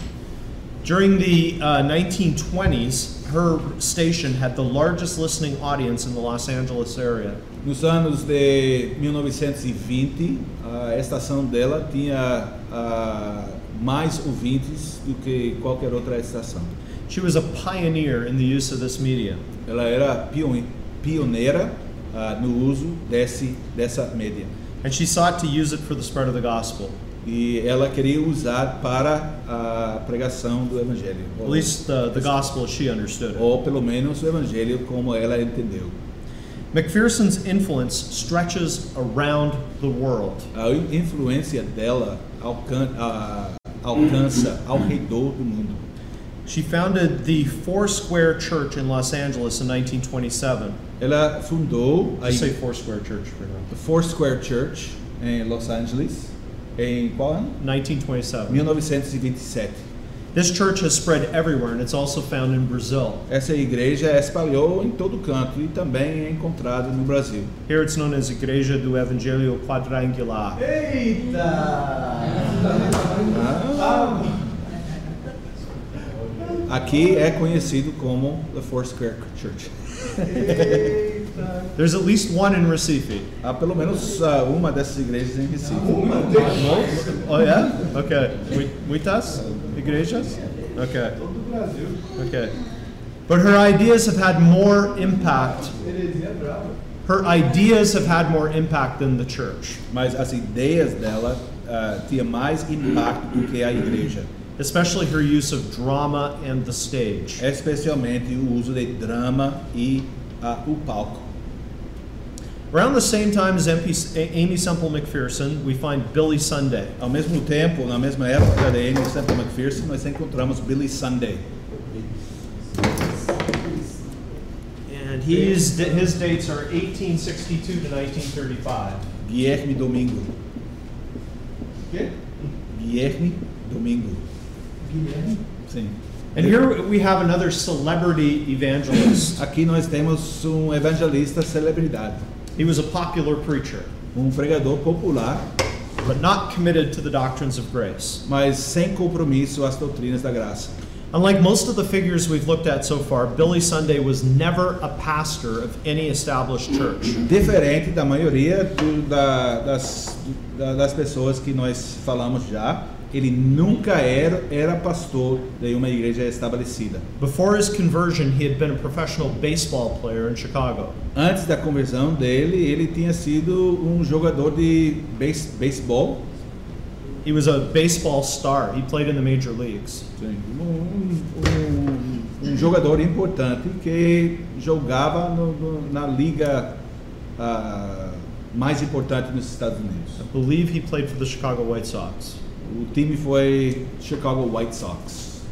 During the uh, 1920s, her station had the largest listening audience in the Los Angeles area. Nos anos de 1920, a estação dela tinha ah, mais ouvintes do que qualquer outra estação. She was a pioneer in the use of this media. Ela era pion- pioneira ah, no uso desse, dessa média. And she sought to use it for the spread of the gospel. E ela queria usar para a pregação do Evangelho. At least the, the gospel she understood it. ou pelo menos o Evangelho como ela entendeu. McPherson's influence stretches around the world. A influência dela alcan a- alcança ao redor do mundo. She founded the Foursquare Church in Los Angeles in 1927. Ela fundou a Just say Foursquare Church for now. Foursquare Church em Los Angeles em qual ano? 1927. 1927. This church has spread everywhere and it's also found in Brazil. Essa igreja espalhou em todo canto e também é encontrada no Brasil. Here it's known as Igreja do Evangelho Quadrangular. Aqui é conhecido como the Foursquare Church. There's at least one in Recife. Há pelo menos ah, uma dessas igrejas em Recife. Oh yeah? Okay. Mui- Muitas igrejas? Okay. Okay. But her ideas have had more impact. Her ideas have had more impact than the church, mas as ideias dela ah, tinha mais impacto do que a igreja, especially her use of drama and the stage. especialmente o uso de drama e ah, o palco. Around the same time as MP, Amy Semple McPherson, we find Billy Sunday. Ao mesmo tempo, na mesma época da Amy Semple McPherson, nós encontramos Billy Sunday. And he's, his dates are 1862 to 1935. Guilherme Domingo. Guilherme Domingo. Guilherme. Sim. And here we have another celebrity evangelist. Aqui nós temos um evangelista celebridade, He was a popular preacher, um pregador popular, but not committed to the doctrines of grace. mas sem compromisso às doutrinas da graça. Unlike most of the figures we've looked at so far, Billy Sunday was never a pastor of any established church. Diferente da maioria do- da- das, da- das pessoas que nós falamos já, ele nunca era, era pastor de uma igreja estabelecida. Before his conversion, he had been a professional baseball player in Chicago. Antes da conversão dele, ele tinha sido um jogador de beis- beisebol, He was a baseball star. He played in the major leagues. sim, um, um- um jogador importante que jogava no- no- na liga ah, mais importante nos Estados Unidos. I believe he played for the Chicago White Sox. O time foi Chicago White Sox.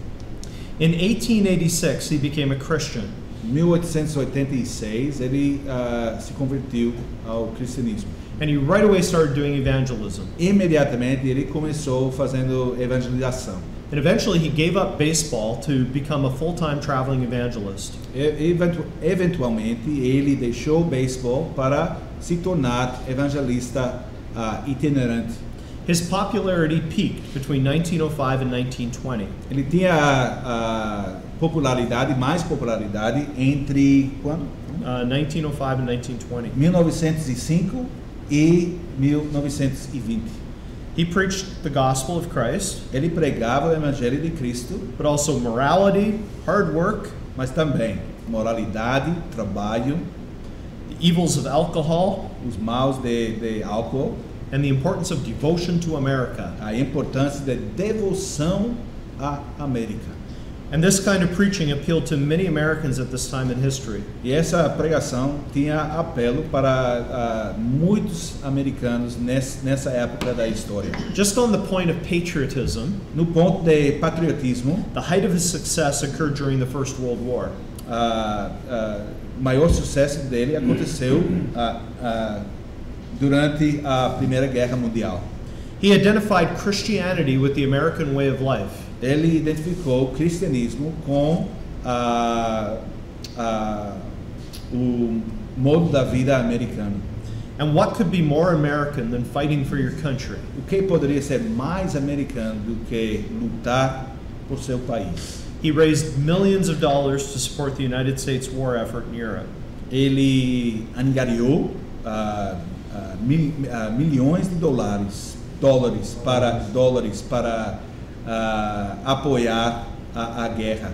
In 1886, he became a Christian. Em 1886 ele ah, se convertiu ao cristianismo. And he right away started doing evangelism. Imediatamente ele começou fazendo evangelização. And eventually he gave up baseball to become a full time traveling evangelist. E- eventu- eventualmente ele deixou o beisebol para se tornar evangelista ah, itinerante. His popularity peaked between 1905 and 1920. Ele tinha ah, popularidade, mais popularidade entre quando? Uh, 1905 and 1920. 1905 e 1920. He preached the gospel of Christ, Ele pregava o evangelho de Cristo, but also morality, hard work, mas também moralidade, trabalho, the evils of alcohol, os maus de, de álcool, and the importance of devotion to America. a importância da devoção à América. And this kind of preaching appealed to many Americans at this time in history. E essa pregação tinha apelo para ah, muitos americanos ness- nessa época da história. Just on the point of patriotism, No ponto de patriotismo, the height of his success occurred during the First World War. ah, o maior sucesso dele aconteceu ah, ah, durante a Primeira Guerra Mundial. He identified Christianity with the American way of life. Ele identificou o cristianismo com ah, ah, o modo da vida americano. And what could be more American than fighting for your country? O que poderia ser mais americano do que lutar por seu país? He raised millions of dollars to support the United States war effort in Europe. Ele angariou ah, ah, mil- ah, milhões de dólares, dólares para dólares para ah, apoiar a, a guerra.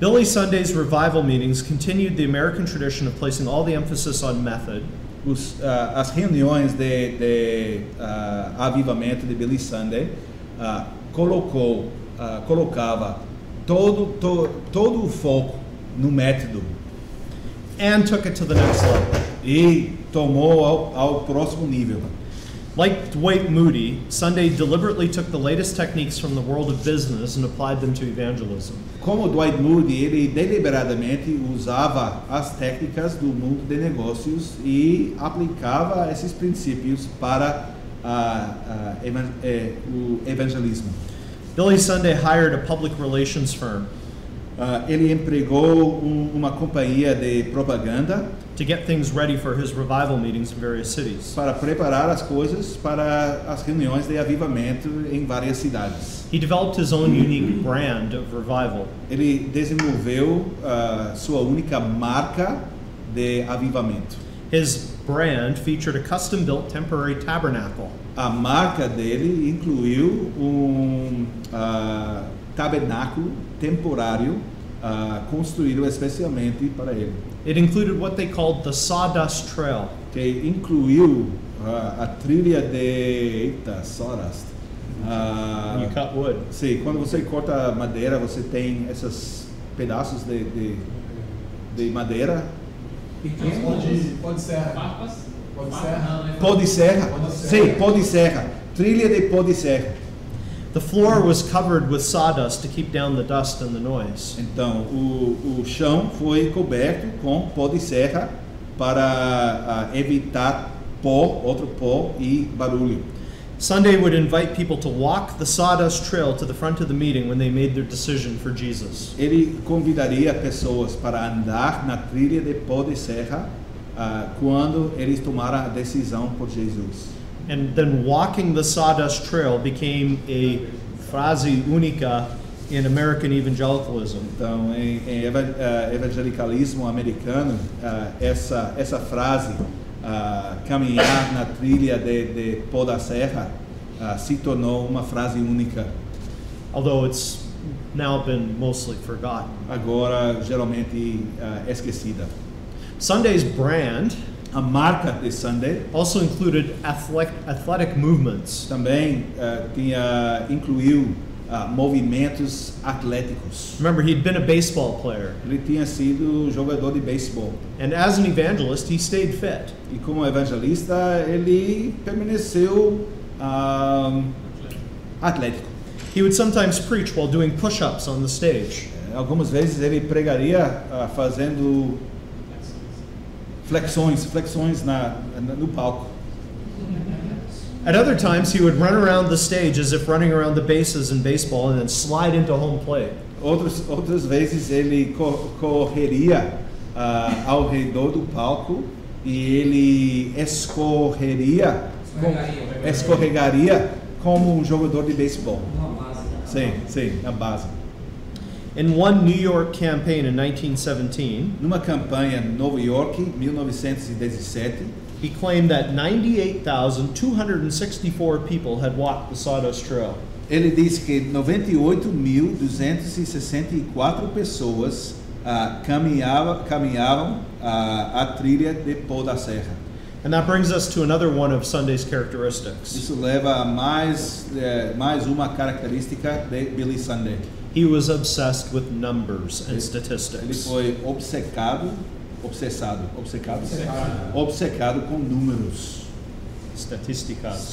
Billy Sunday's revival meetings continued the American tradition of placing all the emphasis on method Os, as reuniões de, de avivamento de Billy Sunday colocou, colocava todo, to, todo o foco no método and took it to the next level. E tomou ao, ao próximo nível. Like Dwight Moody, Sunday deliberately took the latest techniques from the world of business and applied them to evangelism. Como Dwight Moody, ele deliberadamente usava as técnicas do mundo de negócios e aplicava esses princípios para ah, ah, evan- eh, o evangelismo. Billy Sunday hired a public relations firm Ah, ele empregou um- uma companhia de propaganda to get things ready for his revival meetings in various cities. para preparar as coisas para as reuniões de avivamento em várias cidades. He developed his own unique brand of revival. Ele desenvolveu ah, sua única marca de avivamento. His brand featured a custom built temporary tabernacle. A marca dele incluiu um ah, tabernáculo temporário ah, construído especialmente para ele, It included what they called the Sawdust Trail, que incluiu ah, a trilha de eita, sawdust. When you cut wood. sim, quando você corta madeira, você tem esses pedaços de, de, de madeira. Pode, pode serra. Pode serra. não, né? Pó de serra? Pó de serra. Sim, pó de serra. Trilha de pó de serra. The floor was covered with sawdust to keep down the dust and the noise. Então, o, o chão foi coberto com pó de serra para ah, evitar pó, outro pó e barulho. Sunday would invite people to walk the sawdust trail to the front of the meeting when they made their decision for Jesus. Ele convidaria pessoas para andar na trilha de pó de serra ah, quando eles tomaram a decisão por Jesus. And then walking the sawdust trail became a frase única in American evangelicalism. Então, em, em eva- ah, evangelicalismo americano, ah, essa, essa frase, ah, caminhar na trilha de, de pó da serra, ah, se tornou uma frase única. although it's now been mostly forgotten. agora geralmente ah, esquecida. Sunday's brand A marca de Sunday also included athletic, athletic movements. também ah, tinha incluiu ah, movimentos atléticos. Remember, he'd been a baseball player, Ele tinha sido jogador de beisebol and as an evangelist, he stayed fit. e como evangelista ele permaneceu ah, atlético. He would sometimes preach while doing push ups on the stage. É, Algumas vezes ele pregaria ah, fazendo flexões, flexões na, na- no palco. At other times, he would run around the stage as if running around the bases in baseball and then slide into home plate. Outros, outras vezes ele co- correria ah, ao redor do palco e ele escorreria, escorregaria como um jogador de beisebol. Sim, sim, na base. In one New York campaign in 1917, Numa campanha em Nova York, 1917, he claimed that 98,264 people had walked the Sawdust Trail. ele disse que 98.264 pessoas ah, caminhava, caminhavam ah, a trilha de Pô da Serra. And that brings us to another one of Sunday's characteristics. Isso leva a mais, eh, mais uma característica de Billy Sunday. He was obsessed with numbers and Ele statistics. foi obcecado, obsessado, obcecado, obcecado com números, estatísticas.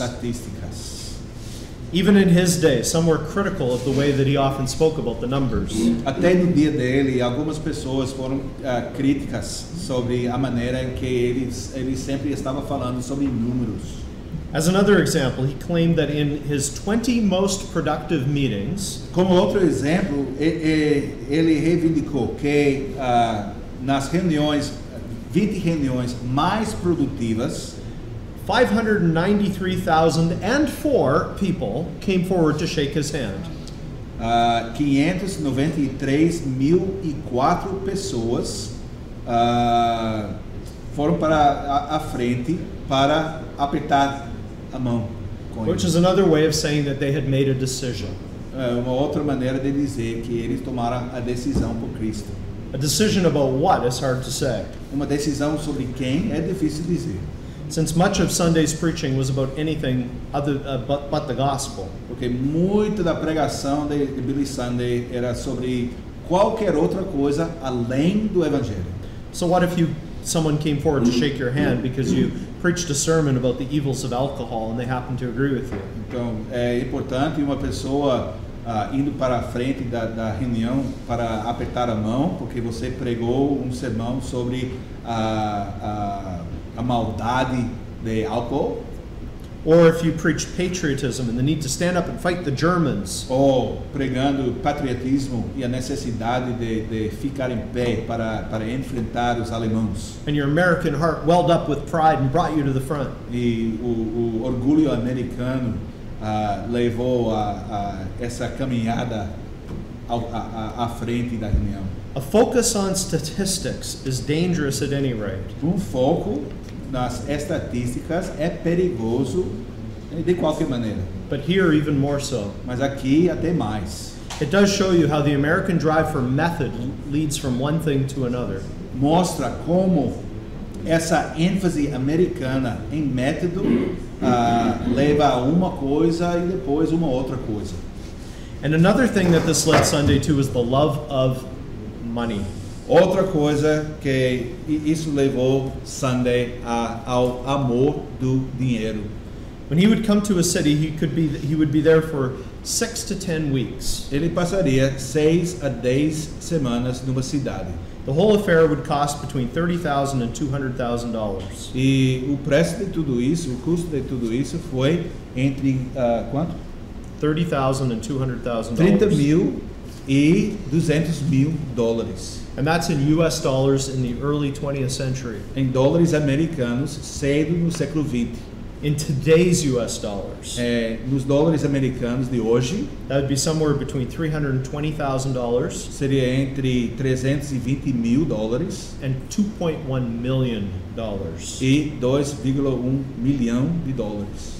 Even in his day, some were critical of the way that he often spoke about the numbers. Até no dia dele, algumas pessoas foram ah, críticas sobre a maneira em que ele, ele sempre estava falando sobre números. As another example, he claimed that in his 20 most productive meetings, Como outro exemplo, ele reivindicou que ah, nas reuniões, 20 reuniões mais produtivas, 593,004 people came forward to shake his hand. ah, 593.004 pessoas ah, foram para a, a frente para apertar a mão ele. Which is another way of saying that they had made a decision. É uma outra maneira de dizer que eles tomaram a decisão por Cristo. A decision about what is hard to say. Uma decisão sobre quem é difícil dizer, Since much of Sunday's preaching was about anything other uh, but, but the gospel, porque muito da pregação de, de Billy Sunday era sobre qualquer outra coisa além do evangelho. so what if you someone came forward to shake your hand because you preached a sermon about the evils of alcohol and they happened to agree with you? Então é importante uma pessoa ah, indo para a frente da, da reunião para apertar a mão, porque você pregou um sermão sobre a, a, a maldade de álcool. Or if you preach patriotism and the need to stand up and fight the Germans, ou pregando patriotismo e a necessidade de, de ficar em pé para, para enfrentar os alemãos. and your American heart welled up with pride and brought you to the front. E o, o orgulho americano ah, levou a, a essa caminhada ao, a, a, à frente da reunião. A focus on statistics is dangerous at any rate. Um foco nas estatísticas é perigoso de qualquer maneira, But here, even more so. mas aqui até mais. It does show you how the American drive for method leads from one thing to another. mostra como essa ênfase americana em método ah, leva a uma coisa e depois uma outra coisa. And another thing that this led Sunday to is the love of money. Outra coisa que isso levou Sunday a, ao amor do dinheiro. When he would come to a city, he could be he would be there for six to ten weeks. Ele passaria seis a dez semanas numa cidade. The whole affair would cost between thirty thousand and two hundred thousand dollars. E o preço de tudo isso, o custo de tudo isso foi entre ah, quanto? Thirty thousand and two hundred thousand 30 dollars. mil e 200 mil dólares. And that's in US dollars in the early 20th century. em dólares americanos cedo no século XX. In today's US dollars, É, nos dólares americanos de hoje, that would be somewhere between $320,000 seria entre 320 mil dólares and $2.1 million. e 2,1 um milhão de dólares.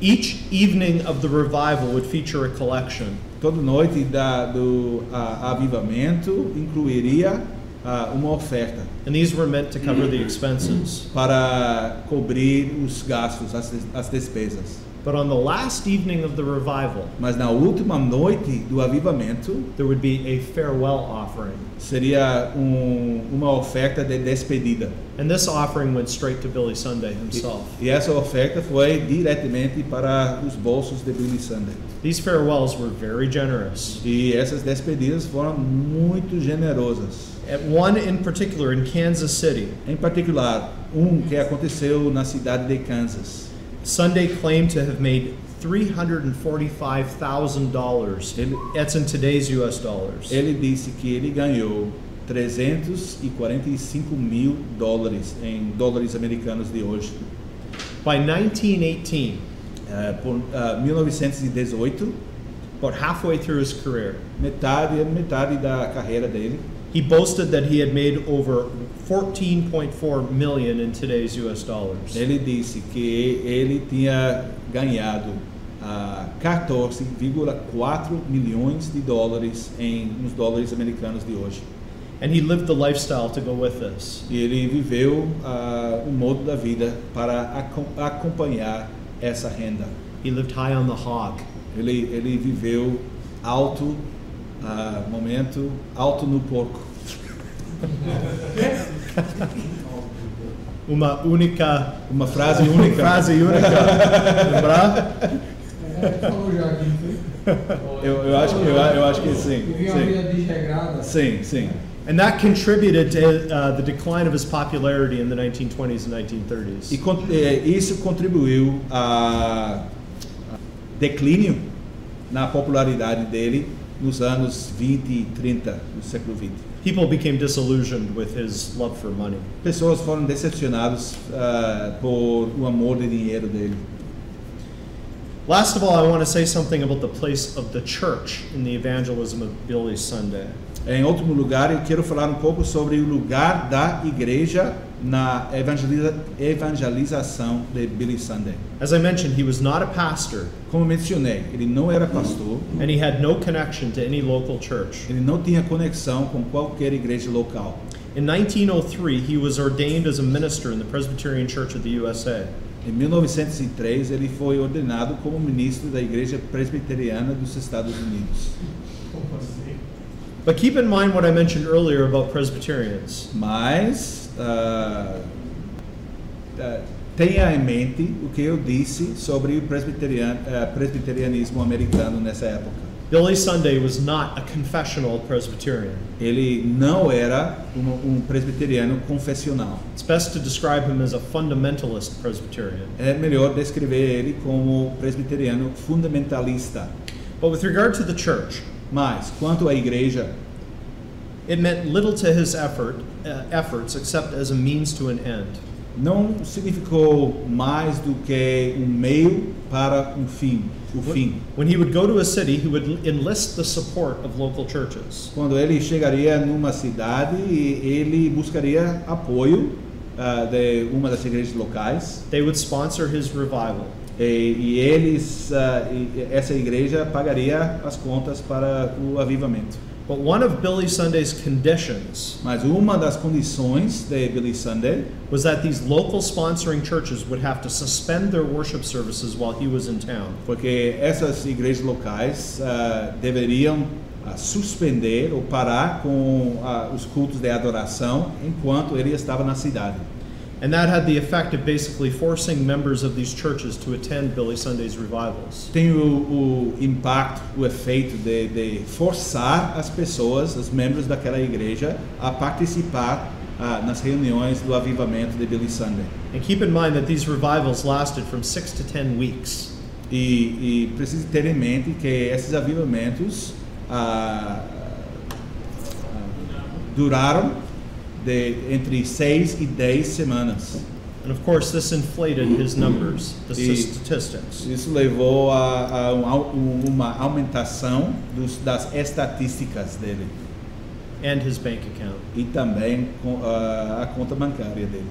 Each evening of the revival would feature a collection. Toda noite da, do a, avivamento incluiria ah, uma oferta And these were meant to cover the expenses. para cobrir os gastos, as, as despesas. But on the last evening of the revival, Mas na última noite do avivamento there would be a farewell offering. seria um, uma oferta de despedida. And this offering went straight to Billy Sunday E, himself. e essa oferta foi diretamente para os bolsos de Billy Sunday. These farewells were very generous. E essas despedidas foram muito generosas. At one in particular in Kansas City, Em particular, um que aconteceu na cidade de Kansas. Sunday claimed to have made $345,000. Ele- That's in today's US dollars. Ele disse que ele ganhou 345 mil dólares em dólares americanos de hoje. By 1918, Eh, por ah, 1918, about halfway through his career, metade metade da carreira dele, he boasted that he had made over 14.4 million in today's US dollars. ele disse que ele tinha ganhado ah, 14,4 milhões de dólares em nos dólares americanos de hoje. And he lived the lifestyle to go with this. E ele viveu ah, um modo da vida para acom- acompanhar essa renda. He lived high on the hog. Ele, ele viveu alto, ah, momento, alto no porco. Uma única Uma frase única. frase única. Lembrar? Eu, eu, acho, que- eu, eu acho que sim. Sim, sim. sim. And that contributed to uh, the decline of his popularity in the 1920s and 1930s. E con- eh, isso contribuiu a declínio na popularidade dele nos anos 20 e 30 do século 20. People became disillusioned with his love for money. Pessoas foram decepcionadas ah, por o amor de dinheiro dele. Last of all, I want to say something about the place of the church in the evangelism of Billy Sunday. Em último lugar, eu quero falar um pouco sobre o lugar da igreja na evangeliza- evangelização de Billy Sunday. As I mentioned, he was not a pastor, Como mencionei, ele não era pastor, and he had no connection to any local church. ele não tinha conexão com qualquer igreja local. In 1903, he was ordained as a minister in the Presbyterian Church of the USA. Em 1903, ele foi ordenado como ministro da Igreja Presbiteriana dos Estados Unidos. But keep in mind what I mentioned earlier about Presbyterians. Mas ah, tenha em mente o que eu disse sobre o presbiterian- ah, presbiterianismo americano nessa época. Billy Sunday was not a confessional Presbyterian. Ele não era um, um presbiteriano confessional. It's best to describe him as a fundamentalist Presbyterian. É melhor descrever ele como presbiteriano fundamentalista. But with regard to the church, Mas, quanto à igreja, it meant little to his effort, uh, efforts except as a means to an end. não significou mais do que um meio para um fim, o fim. When he would go to a city, he would enlist the support of local churches. Quando ele chegaria numa cidade, ele buscaria apoio ah, de uma das igrejas locais They would sponsor his revival. e, e eles, ah, e essa igreja pagaria as contas para o avivamento. But one of Billy Sunday's conditions Mas uma das condições de Billy Sunday was that these local sponsoring churches would have to suspend their worship services while he was in town. porque essas igrejas locais ah, deveriam ah, suspender ou parar com ah, os cultos de adoração enquanto ele estava na cidade. And that had the effect of basically forcing members of these churches to attend Billy Sunday's revivals. Tem o, o impacto, o efeito de, de forçar as pessoas, os membros daquela igreja, a participar ah, nas reuniões do avivamento de Billy Sunday. And keep in mind that these revivals lasted from six to ten weeks. E, e ter em mente que esses avivamentos ah, ah, duraram de entre seis e dez semanas. And of course, this inflated his numbers, the E- statistics. Isso levou a, a um uma aumentação dos, das estatísticas dele and his bank account. e também com, ah, a conta bancária dele.